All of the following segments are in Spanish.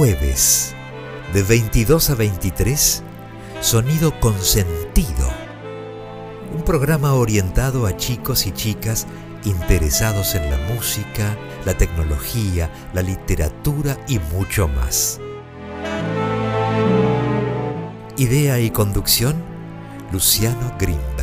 jueves, de 22 a 23, Sonido con Sentido. Un programa orientado a chicos y chicas interesados en la música, la tecnología, la literatura y mucho más. Idea y conducción, Luciano Greenberg.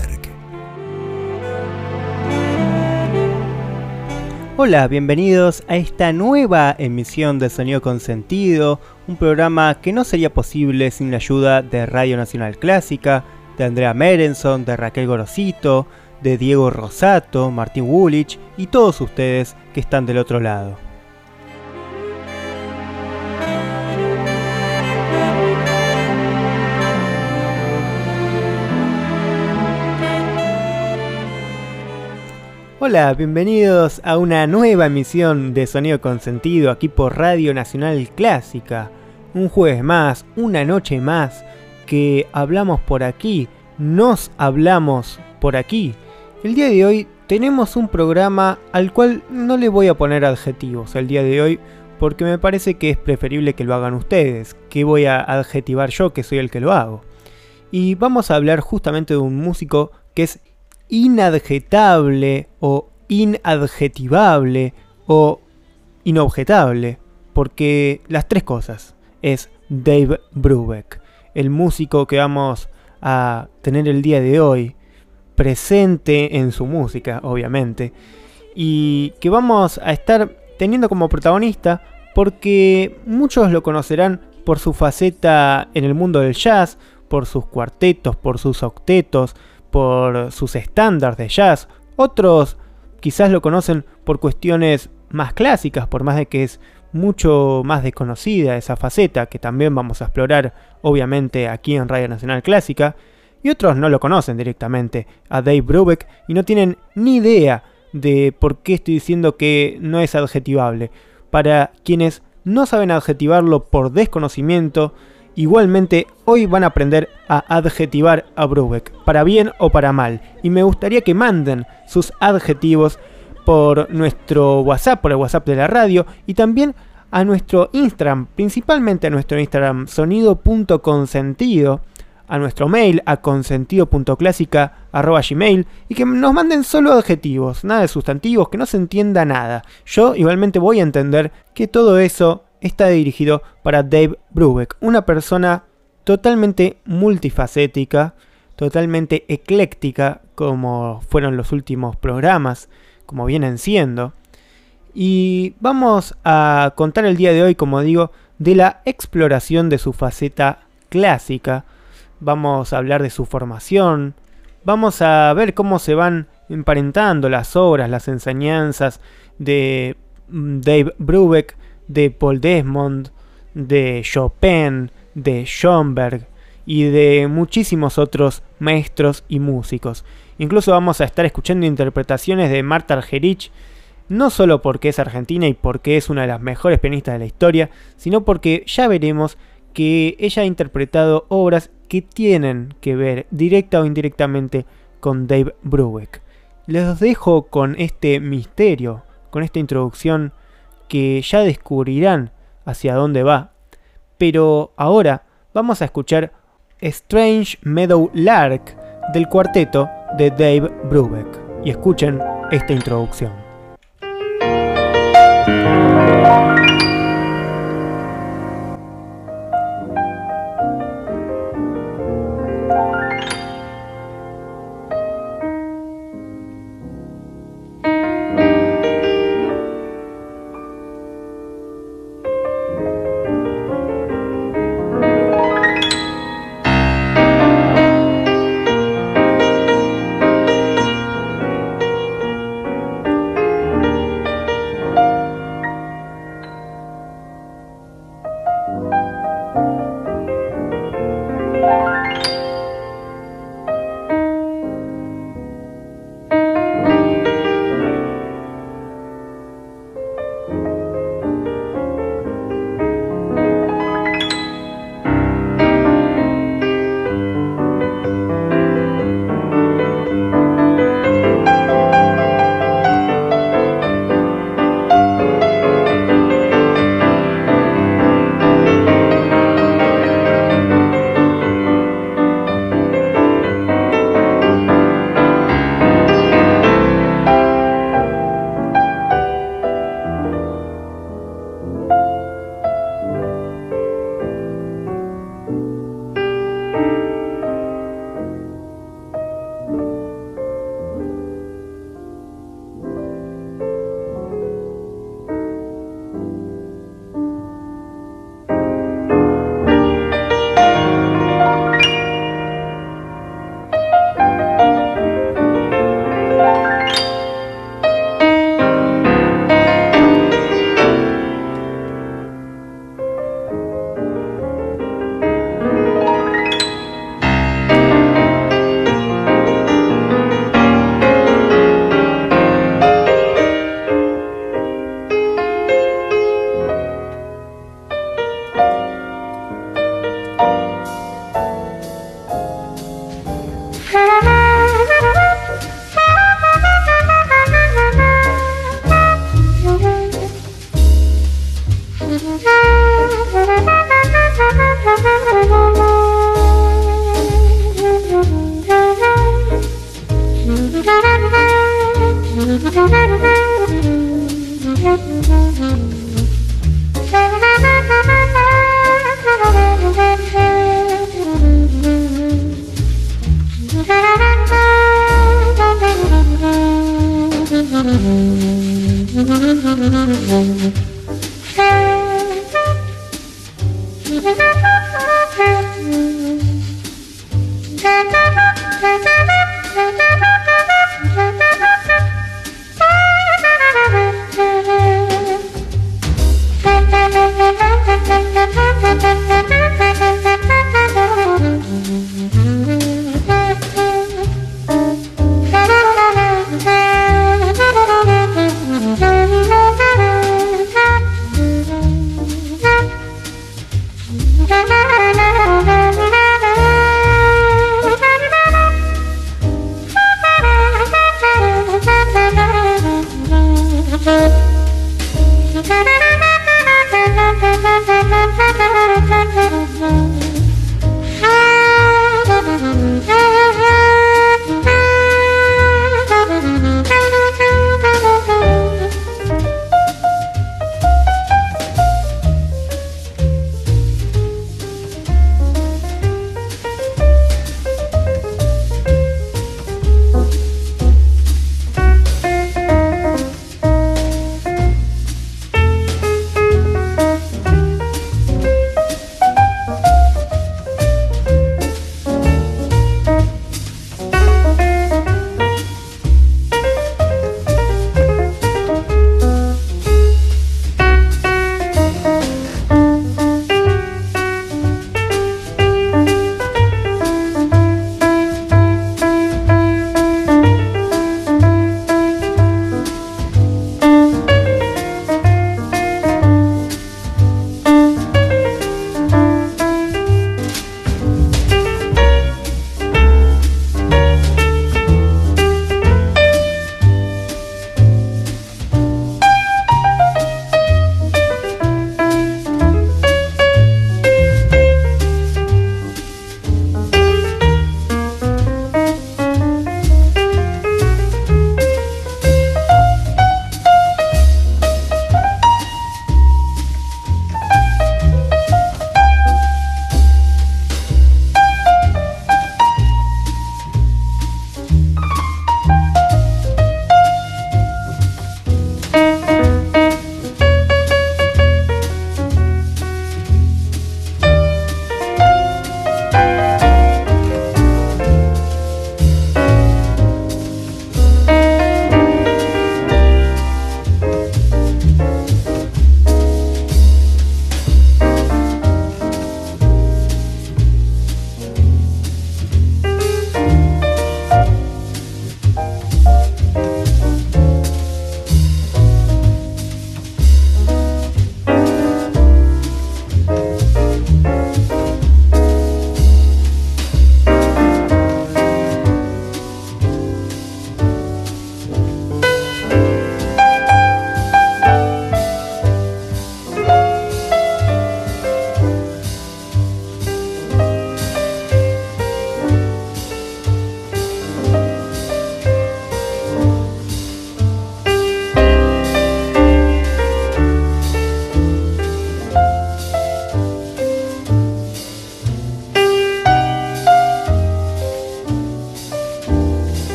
Hola, bienvenidos a esta nueva emisión de Sonido con Sentido, un programa que no sería posible sin la ayuda de Radio Nacional Clásica, de Andrea Merenson, de Raquel Gorosito, de Diego Rosato, Martín Woolwich y todos ustedes que están del otro lado. Hola, bienvenidos a una nueva emisión de Sonido con Sentido aquí por Radio Nacional Clásica. Un jueves más, una noche más que hablamos por aquí, nos hablamos por aquí. El día de hoy tenemos un programa al cual no le voy a poner adjetivos el día de hoy porque me parece que es preferible que lo hagan ustedes, que voy a adjetivar yo que soy el que lo hago. Y vamos a hablar justamente de un músico que es inadjetable o inadjetivable o inobjetable, porque las tres cosas es Dave Brubeck, el músico que vamos a tener el día de hoy, presente en su música, obviamente, y que vamos a estar teniendo como protagonista porque muchos lo conocerán por su faceta en el mundo del jazz, por sus cuartetos, por sus octetos, por sus estándares de jazz. Otros quizás lo conocen por cuestiones más clásicas, por más de que es mucho más desconocida esa faceta, que también vamos a explorar obviamente aquí en Radio Nacional Clásica. Y otros no lo conocen directamente a Dave Brubeck y no tienen ni idea de por qué estoy diciendo que no es adjetivable. Para quienes no saben adjetivarlo por desconocimiento, Igualmente, hoy van a aprender a adjetivar a Brubeck, para bien o para mal. Y me gustaría que manden sus adjetivos por nuestro WhatsApp, por el WhatsApp de la radio, y también a nuestro Instagram, principalmente a nuestro Instagram sonido.consentido, a nuestro mail a consentido.clásica.gmail y que nos manden solo adjetivos, nada de sustantivos, que no se entienda nada. Yo igualmente voy a entender que todo eso está dirigido para Dave Brubeck, una persona totalmente multifacética, totalmente ecléctica, como fueron los últimos programas, como vienen siendo. Y vamos a contar el día de hoy, como digo, de la exploración de su faceta clásica. Vamos a hablar de su formación. Vamos a ver cómo se van emparentando las obras, las enseñanzas de mm, Dave Brubeck de Paul Desmond, de Chopin, de Schoenberg y de muchísimos otros maestros y músicos. Incluso vamos a estar escuchando interpretaciones de Marta Argerich, no solo porque es argentina y porque es una de las mejores pianistas de la historia, sino porque ya veremos que ella ha interpretado obras que tienen que ver directa o indirectamente con Dave Brubeck. Les dejo con este misterio, con esta introducción que ya descubrirán hacia dónde va. Pero ahora vamos a escuchar Strange Meadow Lark del cuarteto de Dave Brubeck. Y escuchen esta introducción.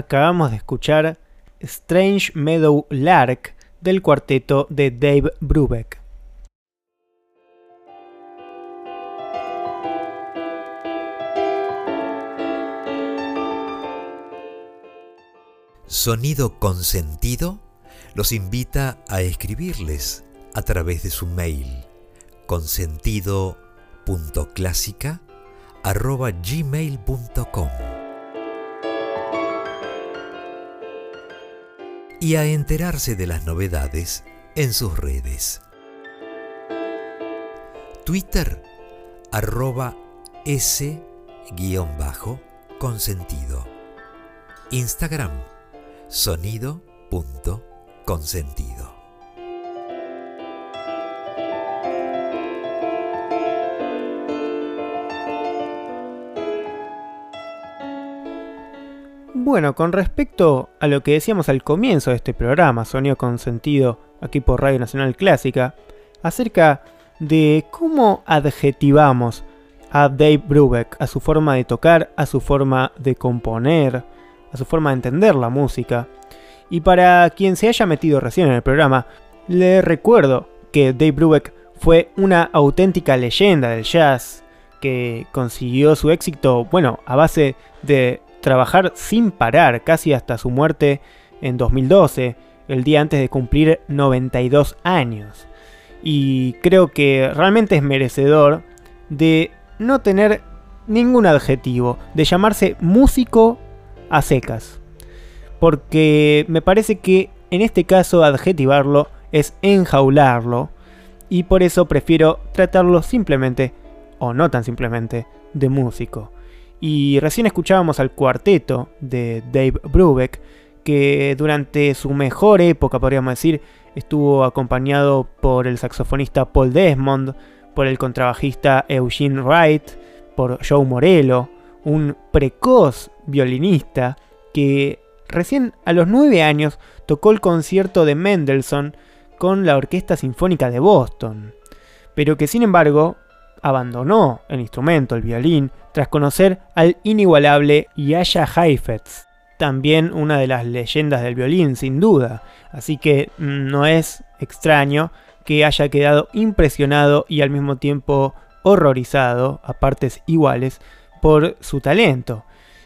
Acabamos de escuchar Strange Meadow Lark del cuarteto de Dave Brubeck. Sonido Consentido los invita a escribirles a través de su mail consentido.clásica.gmail.com y a enterarse de las novedades en sus redes. Twitter arroba s-consentido. Instagram sonido.consentido. Bueno, con respecto a lo que decíamos al comienzo de este programa, Sonido Consentido, aquí por Radio Nacional Clásica, acerca de cómo adjetivamos a Dave Brubeck, a su forma de tocar, a su forma de componer, a su forma de entender la música. Y para quien se haya metido recién en el programa, le recuerdo que Dave Brubeck fue una auténtica leyenda del jazz, que consiguió su éxito, bueno, a base de trabajar sin parar, casi hasta su muerte en 2012, el día antes de cumplir 92 años. Y creo que realmente es merecedor de no tener ningún adjetivo, de llamarse músico a secas. Porque me parece que en este caso adjetivarlo es enjaularlo y por eso prefiero tratarlo simplemente, o no tan simplemente, de músico. Y recién escuchábamos al cuarteto de Dave Brubeck, que durante su mejor época, podríamos decir, estuvo acompañado por el saxofonista Paul Desmond, por el contrabajista Eugene Wright, por Joe Morello, un precoz violinista que recién a los 9 años tocó el concierto de Mendelssohn con la Orquesta Sinfónica de Boston, pero que sin embargo abandonó el instrumento, el violín, tras conocer al inigualable Yasha Heifetz, también una de las leyendas del violín, sin duda, así que no es extraño que haya quedado impresionado y al mismo tiempo horrorizado, a partes iguales, por su talento,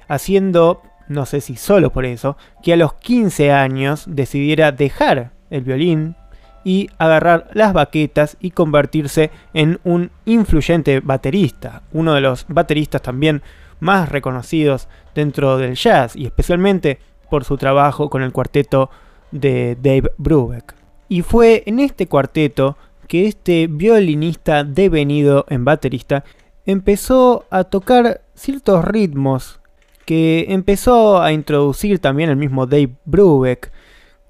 haciendo, no sé si solo por eso, que a los 15 años decidiera dejar el violín y agarrar las baquetas y convertirse en un influyente baterista, uno de los bateristas también más reconocidos dentro del jazz y especialmente por su trabajo con el cuarteto de Dave Brubeck. Y fue en este cuarteto que este violinista devenido en baterista empezó a tocar ciertos ritmos que empezó a introducir también el mismo Dave Brubeck,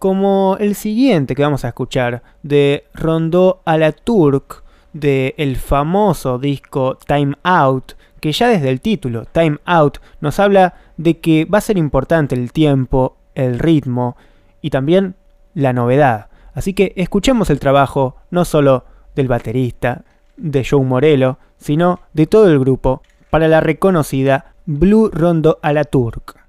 como el siguiente que vamos a escuchar, de Rondó a la Turk, del el famoso disco Time Out, que ya desde el título, Time Out, nos habla de que va a ser importante el tiempo, el ritmo y también la novedad. Así que escuchemos el trabajo no solo del baterista, de Joe Morello, sino de todo el grupo para la reconocida Blue Rondo a la Turk.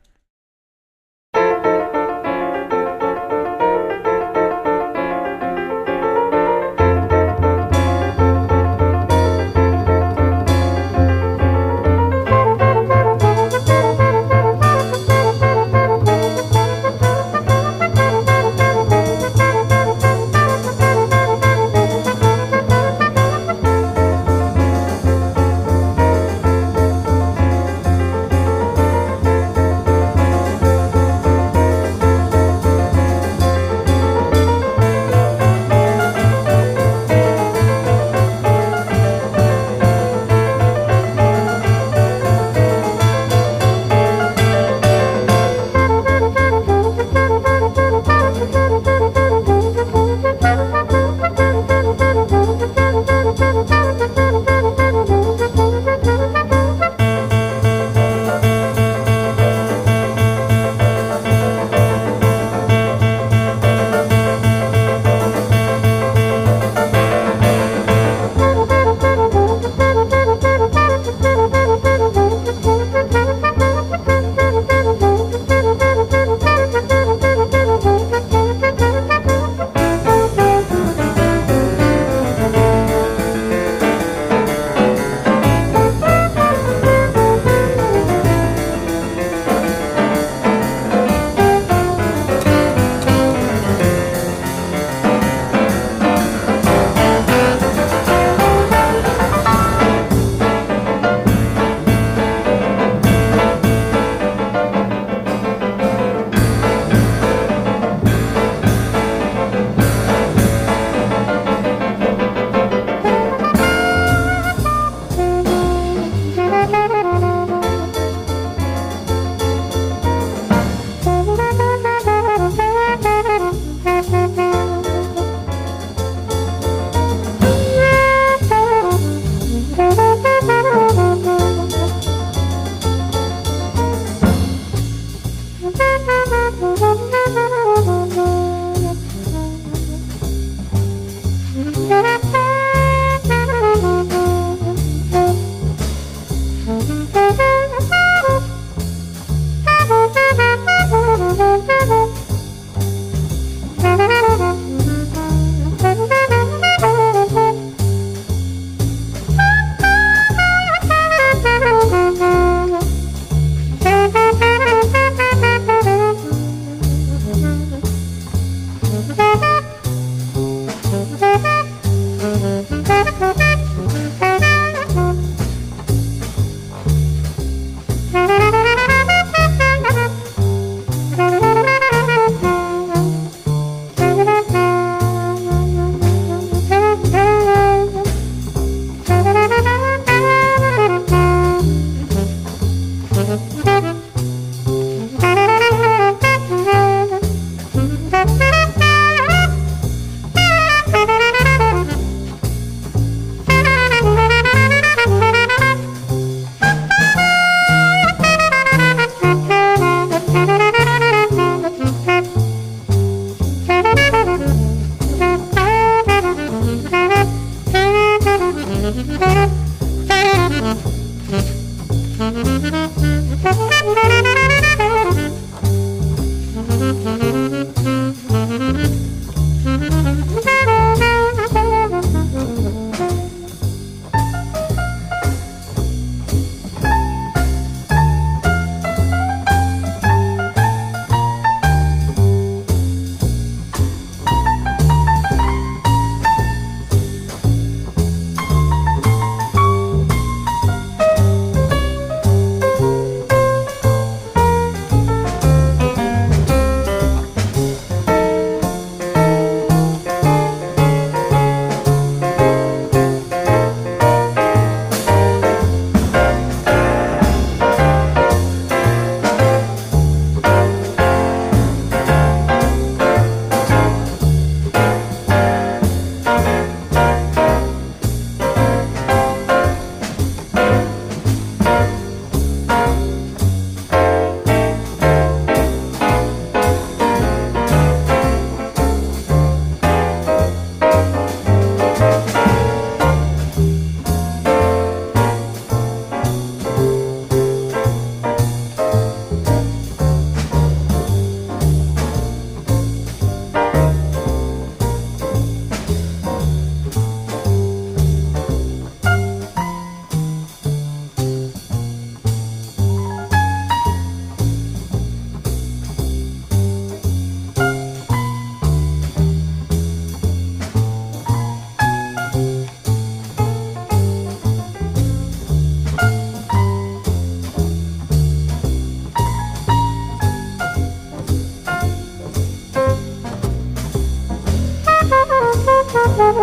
Thank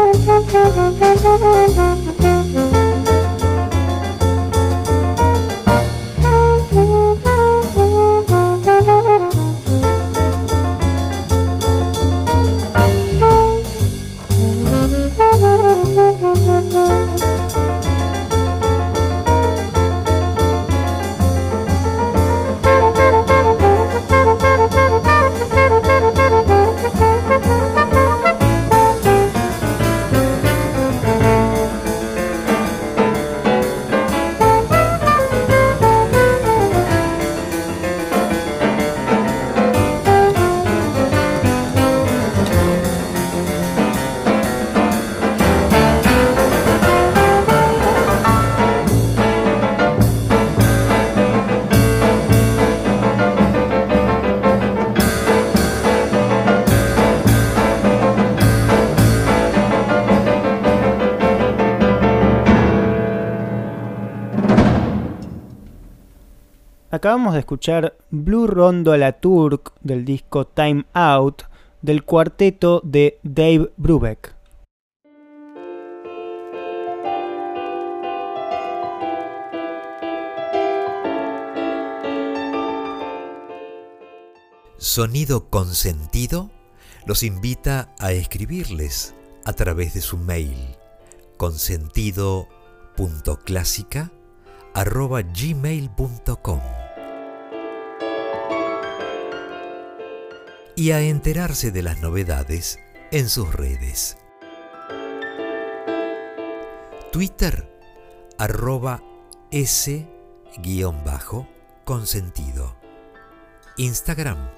you. Acabamos de escuchar Blue Rondo a la Turk del disco Time Out del cuarteto de Dave Brubeck. Sonido Consentido los invita a escribirles a través de su mail consentido.clásica.gmail.com y a enterarse de las novedades en sus redes. Twitter, arroba s-consentido. Instagram,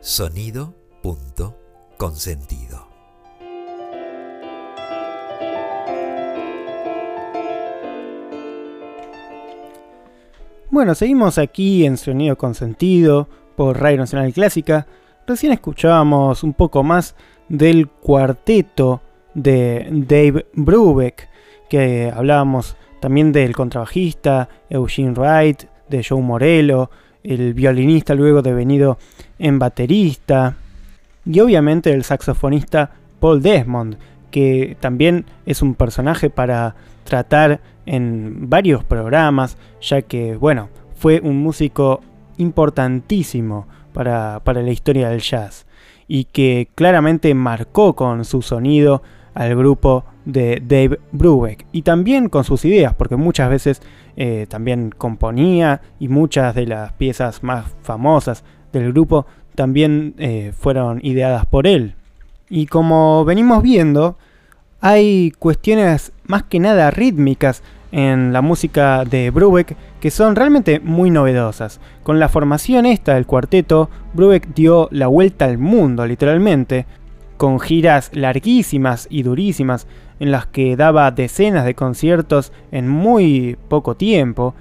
sonido.consentido. Bueno, seguimos aquí en Sonido Consentido por Radio Nacional Clásica. Recién escuchábamos un poco más del cuarteto de Dave Brubeck, que hablábamos también del contrabajista Eugene Wright, de Joe Morello, el violinista luego devenido en baterista, y obviamente el saxofonista Paul Desmond, que también es un personaje para tratar en varios programas, ya que, bueno, fue un músico importantísimo para, la historia del jazz y que claramente marcó con su sonido al grupo de Dave Brubeck y también con sus ideas, porque muchas veces eh, también componía y muchas de las piezas más famosas del grupo también eh, fueron ideadas por él. Y como venimos viendo, hay cuestiones más que nada rítmicas en la música de Brubeck que son realmente muy novedosas. Con la formación esta del cuarteto, Brubeck dio la vuelta al mundo literalmente, con giras larguísimas y durísimas en las que daba decenas de conciertos en muy poco tiempo,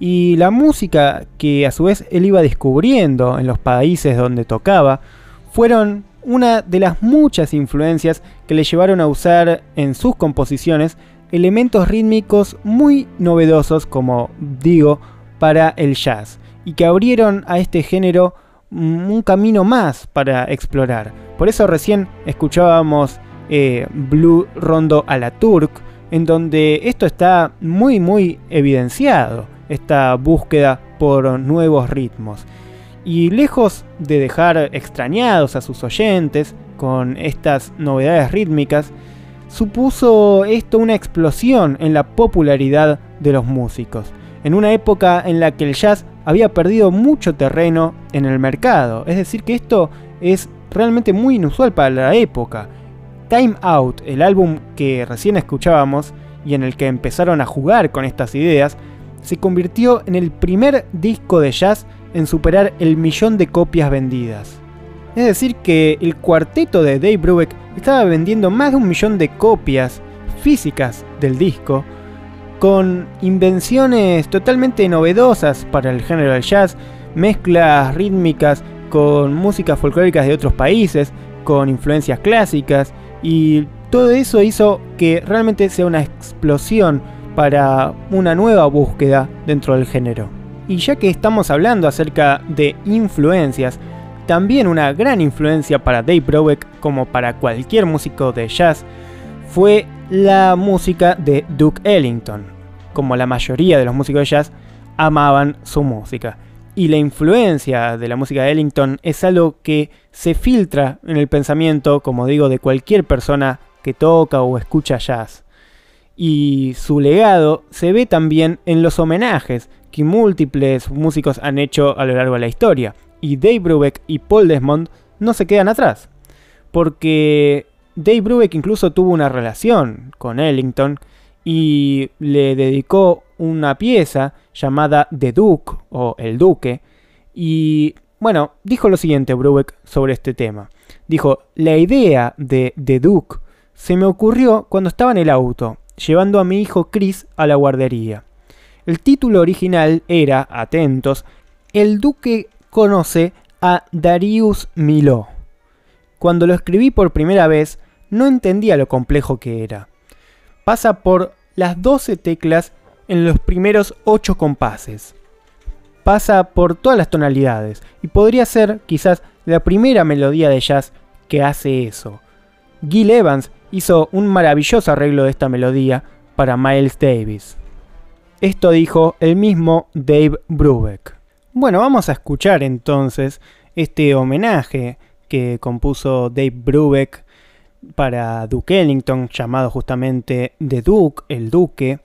y la música que a su vez él iba descubriendo en los países donde tocaba fueron una de las muchas influencias que le llevaron a usar en sus composiciones elementos rítmicos muy novedosos, como digo, para el jazz, y que abrieron a este género un camino más para explorar. Por eso recién escuchábamos eh, Blue Rondo a la Turk, en donde esto está muy muy evidenciado, esta búsqueda por nuevos ritmos. Y lejos de dejar extrañados a sus oyentes con estas novedades rítmicas, supuso esto una explosión en la popularidad de los músicos, en una época en la que el jazz había perdido mucho terreno en el mercado. Es decir, que esto es realmente muy inusual para la época. Time Out, el álbum que recién escuchábamos y en el que empezaron a jugar con estas ideas, se convirtió en el primer disco de jazz en superar el millón de copias vendidas. Es decir, que el cuarteto de Dave Brubeck estaba vendiendo más de un millón de copias físicas del disco, con invenciones totalmente novedosas para el género del jazz, mezclas rítmicas con músicas folclóricas de otros países, con influencias clásicas, y todo eso hizo que realmente sea una explosión para una nueva búsqueda dentro del género. Y ya que estamos hablando acerca de influencias, también una gran influencia para Dave Brubeck, como para cualquier músico de jazz, fue la música de Duke Ellington. Como la mayoría de los músicos de jazz amaban su música. Y la influencia de la música de Ellington es algo que se filtra en el pensamiento, como digo, de cualquier persona que toca o escucha jazz. Y su legado se ve también en los homenajes que múltiples músicos han hecho a lo largo de la historia. Y Dave Brubeck y Paul Desmond no se quedan atrás. Porque Dave Brubeck incluso tuvo una relación con Ellington y le dedicó una pieza llamada The Duke o El Duque. Y bueno, dijo lo siguiente Brubeck sobre este tema. Dijo, la idea de The Duke se me ocurrió cuando estaba en el auto, llevando a mi hijo Chris a la guardería. El título original era, atentos, El Duque conoce a Darius Miló. Cuando lo escribí por primera vez, no entendía lo complejo que era. Pasa por las 12 teclas en los primeros 8 compases. Pasa por todas las tonalidades y podría ser quizás la primera melodía de jazz que hace eso. Gil Evans hizo un maravilloso arreglo de esta melodía para Miles Davis. Esto dijo el mismo Dave Brubeck. Bueno, vamos a escuchar entonces este homenaje que compuso Dave Brubeck para Duke Ellington, llamado justamente The Duke, el Duque,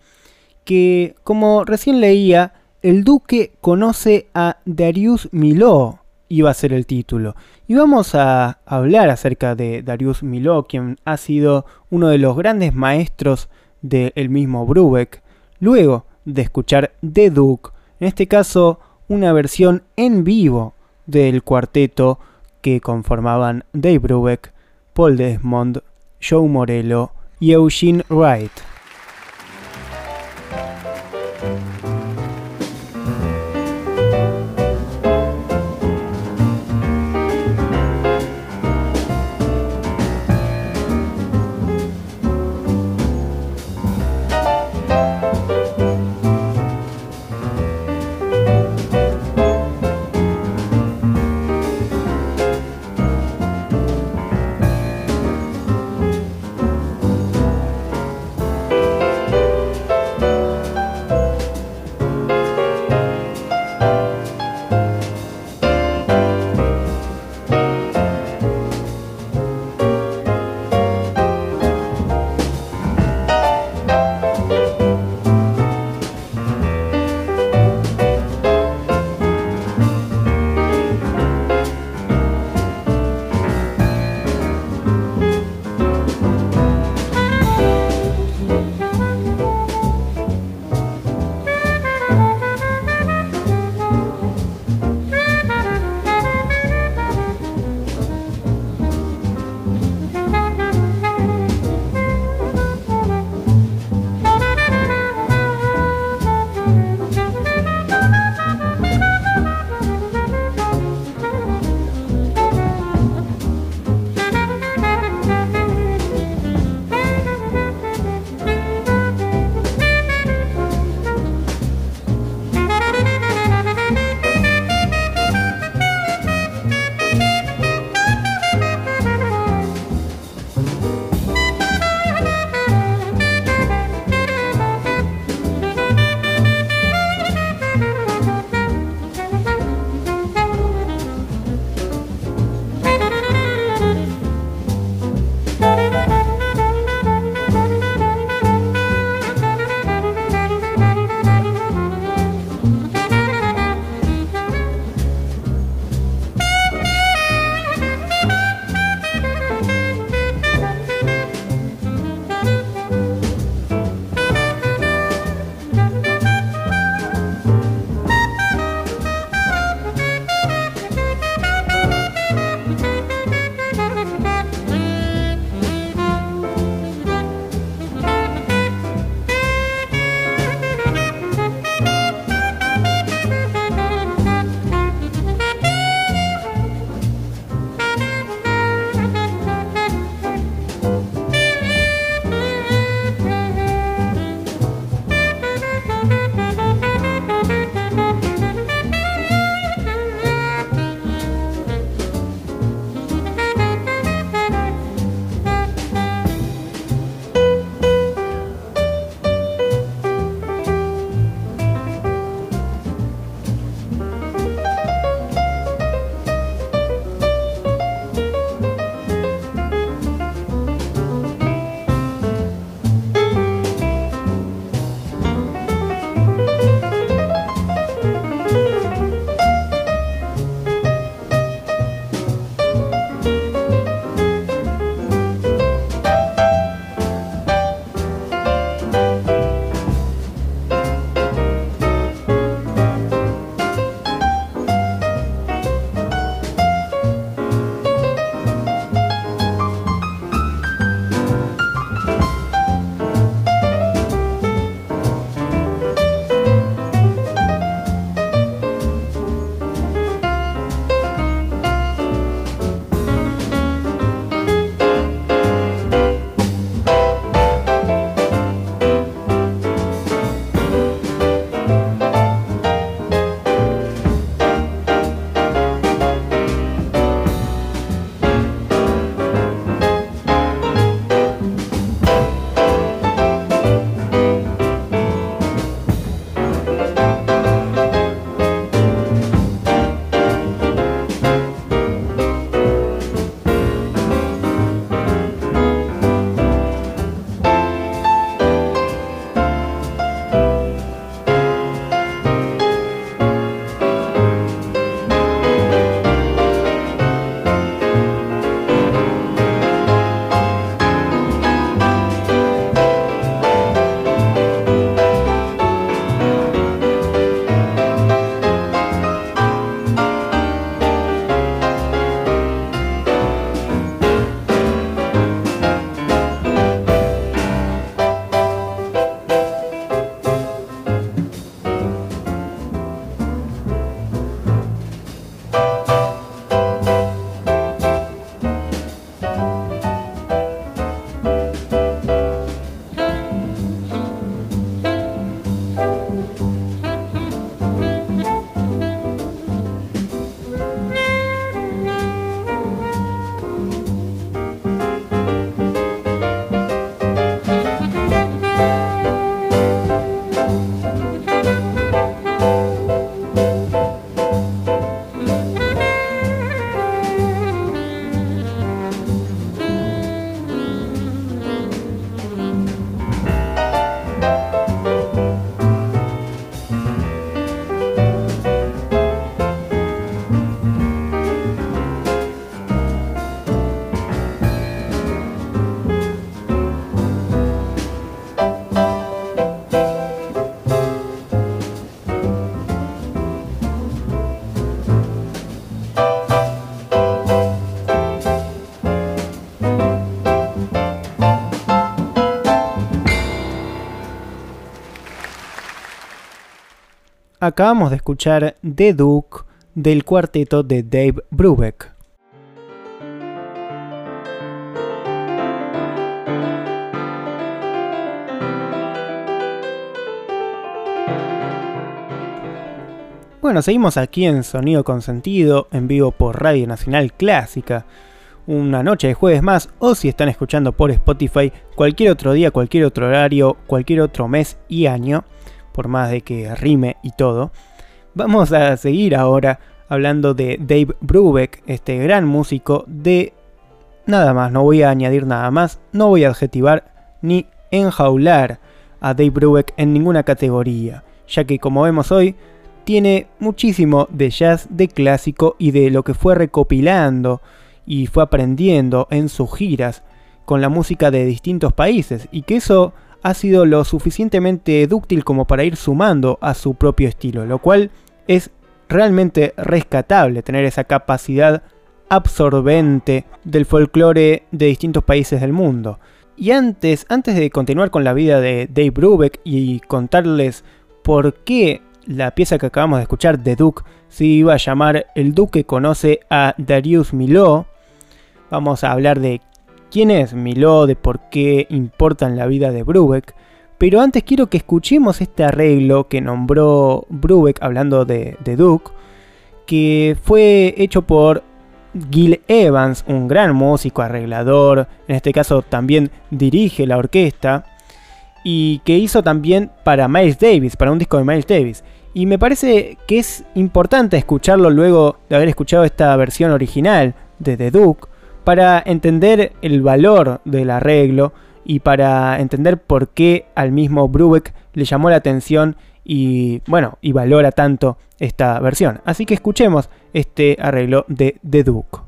que como recién leía, el Duque conoce a Darius Miló, iba a ser el título. Y vamos a hablar acerca de Darius Miló, quien ha sido uno de los grandes maestros del mismo Brubeck, luego de escuchar The Duke, en este caso una versión en vivo del cuarteto que conformaban Dave Brubeck, Paul Desmond, Joe Morello y Eugene Wright. Acabamos de escuchar The Duke del cuarteto de Dave Brubeck. Bueno, seguimos aquí en Sonido Consentido, en vivo por Radio Nacional Clásica. Una noche de jueves más, o si están escuchando por Spotify, cualquier otro día, cualquier otro horario, cualquier otro mes y año, por más de que rime y todo. Vamos a seguir ahora hablando de Dave Brubeck, este gran músico de... Nada más, no voy a añadir nada más, no voy a adjetivar ni enjaular a Dave Brubeck en ninguna categoría, ya que como vemos hoy, tiene muchísimo de jazz, de clásico y de lo que fue recopilando y fue aprendiendo en sus giras con la música de distintos países y que eso ha sido lo suficientemente dúctil como para ir sumando a su propio estilo, lo cual es realmente rescatable tener esa capacidad absorbente del folclore de distintos países del mundo. Y antes, antes de continuar con la vida de Dave Brubeck y contarles por qué la pieza que acabamos de escuchar de Duke se iba a llamar El Duque conoce a Darius Miló, vamos a hablar de quién es Miló, de por qué importa en la vida de Brubeck. Pero antes quiero que escuchemos este arreglo que nombró Brubeck hablando de, de Duke, que fue hecho por Gil Evans, un gran músico, arreglador, en este caso también dirige la orquesta, y que hizo también para Miles Davis, para un disco de Miles Davis. Y me parece que es importante escucharlo luego de haber escuchado esta versión original de The Duke, para entender el valor del arreglo y para entender por qué al mismo Brubeck le llamó la atención y bueno, y valora tanto esta versión. Así que escuchemos este arreglo de The Duke.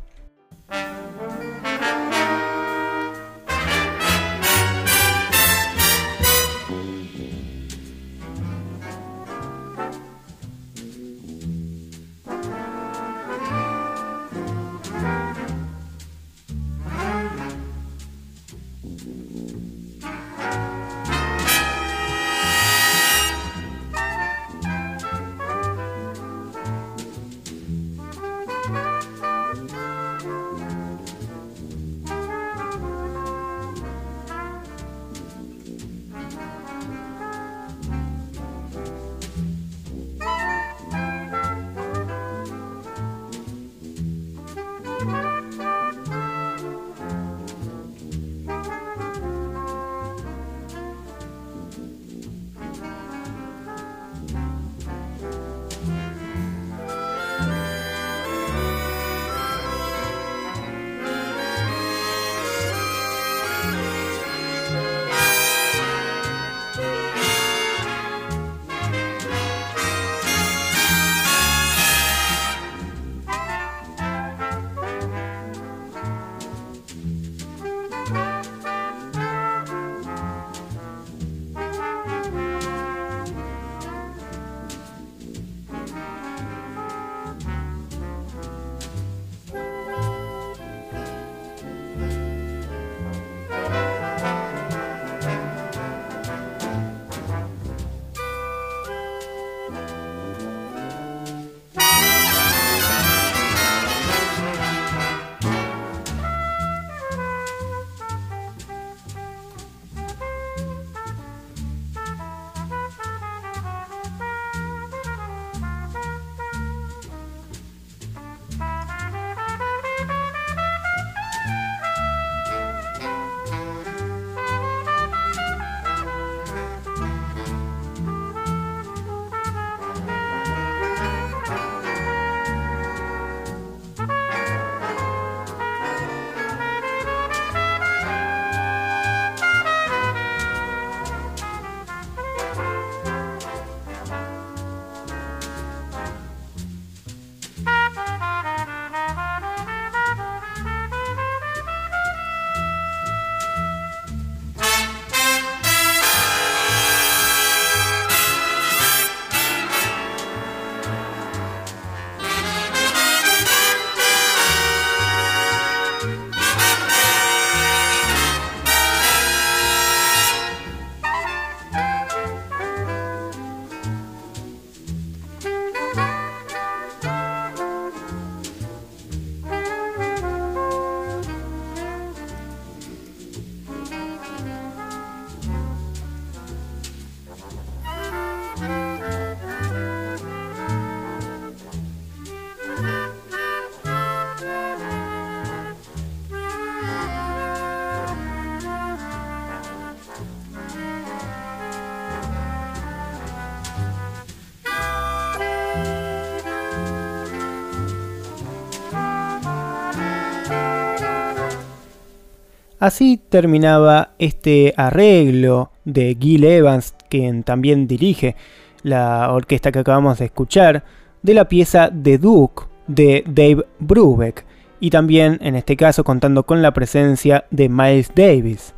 Así terminaba este arreglo de Gil Evans, quien también dirige la orquesta que acabamos de escuchar, de la pieza The Duke de Dave Brubeck, y también en este caso contando con la presencia de Miles Davis.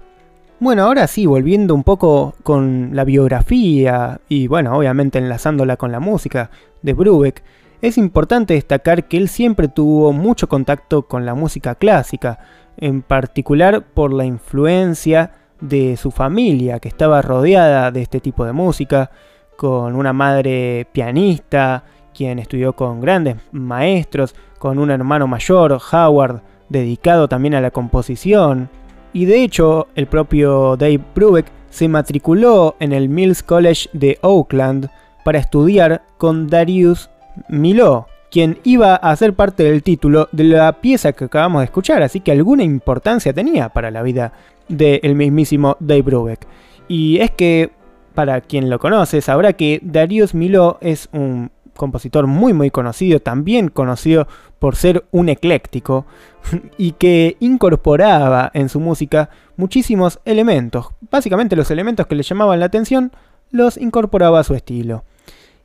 Bueno, ahora sí, volviendo un poco con la biografía y bueno, obviamente enlazándola con la música de Brubeck, es importante destacar que él siempre tuvo mucho contacto con la música clásica, en particular por la influencia de su familia, que estaba rodeada de este tipo de música, con una madre pianista, quien estudió con grandes maestros, con un hermano mayor, Howard, dedicado también a la composición. Y de hecho, el propio Dave Brubeck se matriculó en el Mills College de Oakland para estudiar con Darius Milhaud, quien iba a ser parte del título de la pieza que acabamos de escuchar, así que alguna importancia tenía para la vida del mismísimo Dave Brubeck. Y es que, para quien lo conoce, sabrá que Darius Milhaud es un compositor muy muy conocido, también conocido por ser un ecléctico, y que incorporaba en su música muchísimos elementos. Básicamente los elementos que le llamaban la atención los incorporaba a su estilo.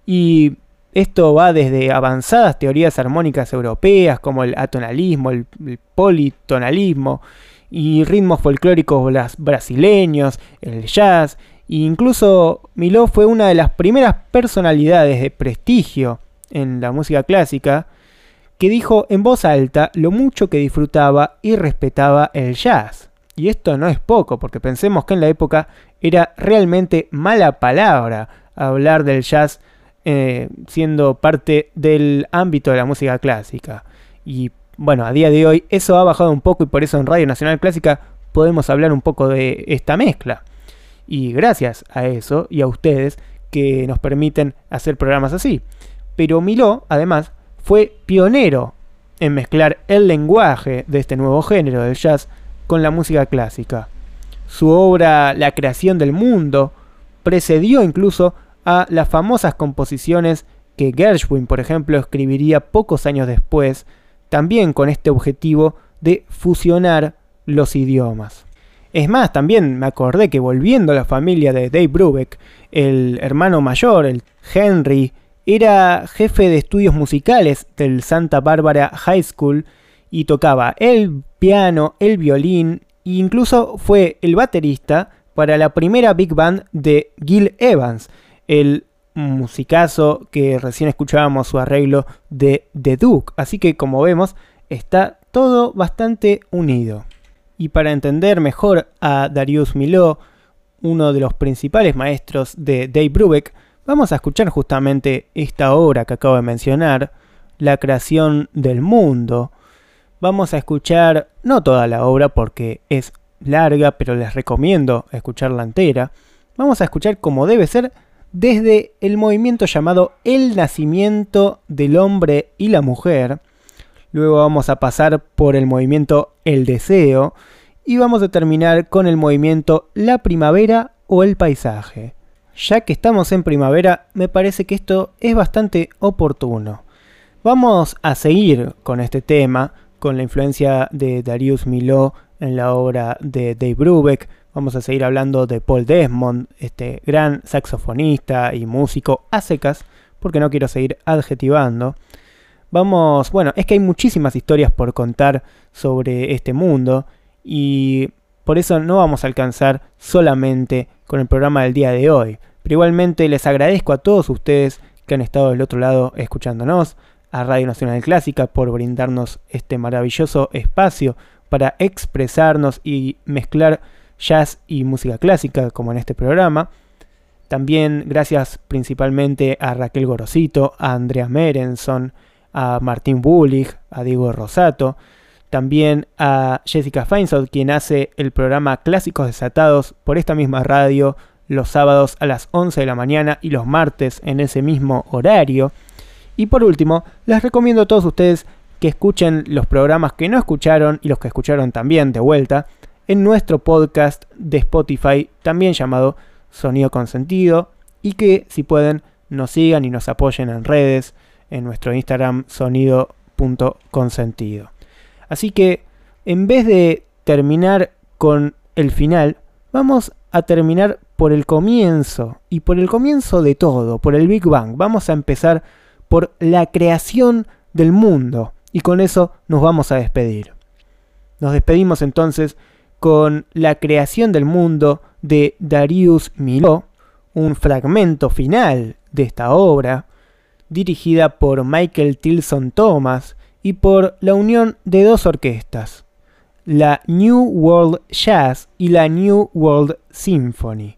Y esto va desde avanzadas teorías armónicas europeas como el atonalismo, el, politonalismo y ritmos folclóricos brasileños, el jazz. E incluso Miló fue una de las primeras personalidades de prestigio en la música clásica que dijo en voz alta lo mucho que disfrutaba y respetaba el jazz. Y esto no es poco, porque pensemos que en la época era realmente mala palabra hablar del jazz eh, siendo parte del ámbito de la música clásica. Y bueno, a día de hoy eso ha bajado un poco y por eso en Radio Nacional Clásica podemos hablar un poco de esta mezcla. Y gracias a eso y a ustedes que nos permiten hacer programas así. Pero Miló, además, fue pionero en mezclar el lenguaje de este nuevo género del jazz con la música clásica. Su obra La creación del mundo precedió incluso a las famosas composiciones que Gershwin, por ejemplo, escribiría pocos años después, también con este objetivo de fusionar los idiomas. Es más, también me acordé que volviendo a la familia de Dave Brubeck, el hermano mayor, el Henry, era jefe de estudios musicales del Santa Barbara High School y tocaba el piano, el violín e incluso fue el baterista para la primera big band de Gil Evans, el musicazo que recién escuchábamos su arreglo de The Duke. Así que como vemos, está todo bastante unido. Y para entender mejor a Darius Milhaud, uno de los principales maestros de Dave Brubeck, vamos a escuchar justamente esta obra que acabo de mencionar, La creación del mundo. Vamos a escuchar no toda la obra porque es larga, pero les recomiendo escucharla entera. Vamos a escuchar como debe ser desde el movimiento llamado El nacimiento del hombre y la mujer. Luego vamos a pasar por el movimiento El deseo. Y vamos a terminar con el movimiento La primavera o el paisaje. Ya que estamos en primavera, me parece que esto es bastante oportuno. Vamos a seguir con este tema, con la influencia de Darius Milhaud en la obra de Dave Brubeck, Vamos a seguir hablando de Paul Desmond, este gran saxofonista y músico a secas, porque no quiero seguir adjetivando. Vamos, bueno, es que hay muchísimas historias por contar sobre este mundo y por eso no vamos a alcanzar solamente con el programa del día de hoy. Pero igualmente les agradezco a todos ustedes que han estado del otro lado escuchándonos, a Radio Nacional Clásica por brindarnos este maravilloso espacio para expresarnos y mezclar jazz y música clásica, como en este programa. También gracias principalmente a Raquel Gorosito, a Andrea Merenson, a Martín Bullig, a Diego Rosato, también a Jessica Feinsod, quien hace el programa Clásicos Desatados por esta misma radio los sábados a las 11 de la mañana y los martes en ese mismo horario. Y por último, les recomiendo a todos ustedes que escuchen los programas que no escucharon y los que escucharon también de vuelta en nuestro podcast de Spotify, también llamado Sonido Consentido, y que si pueden nos sigan y nos apoyen en redes, en nuestro Instagram sonido.consentido. Así que en vez de terminar con el final, vamos a terminar por el comienzo y por el comienzo de todo, por el Big Bang. Vamos a empezar por la creación del mundo y con eso nos vamos a despedir. Nos despedimos entonces con la creación del mundo de Darius Milhaud, un fragmento final de esta obra, dirigida por Michael Tilson Thomas y por la unión de dos orquestas, la New World Jazz y la New World Symphony.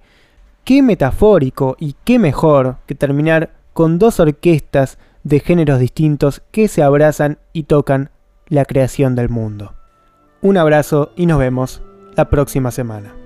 Qué metafórico y qué mejor que terminar con dos orquestas de géneros distintos que se abrazan y tocan la creación del mundo. Un abrazo y nos vemos la próxima semana.